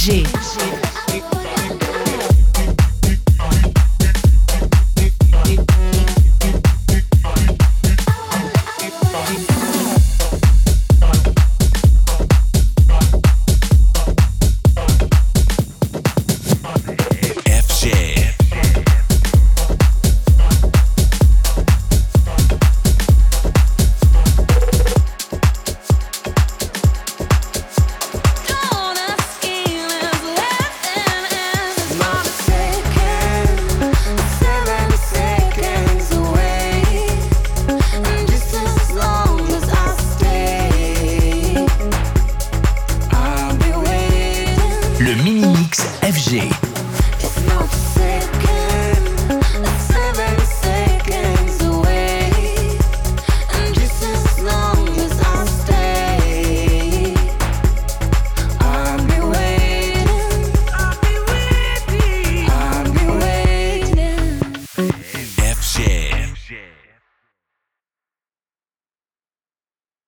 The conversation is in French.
RG. le mini-mix FG.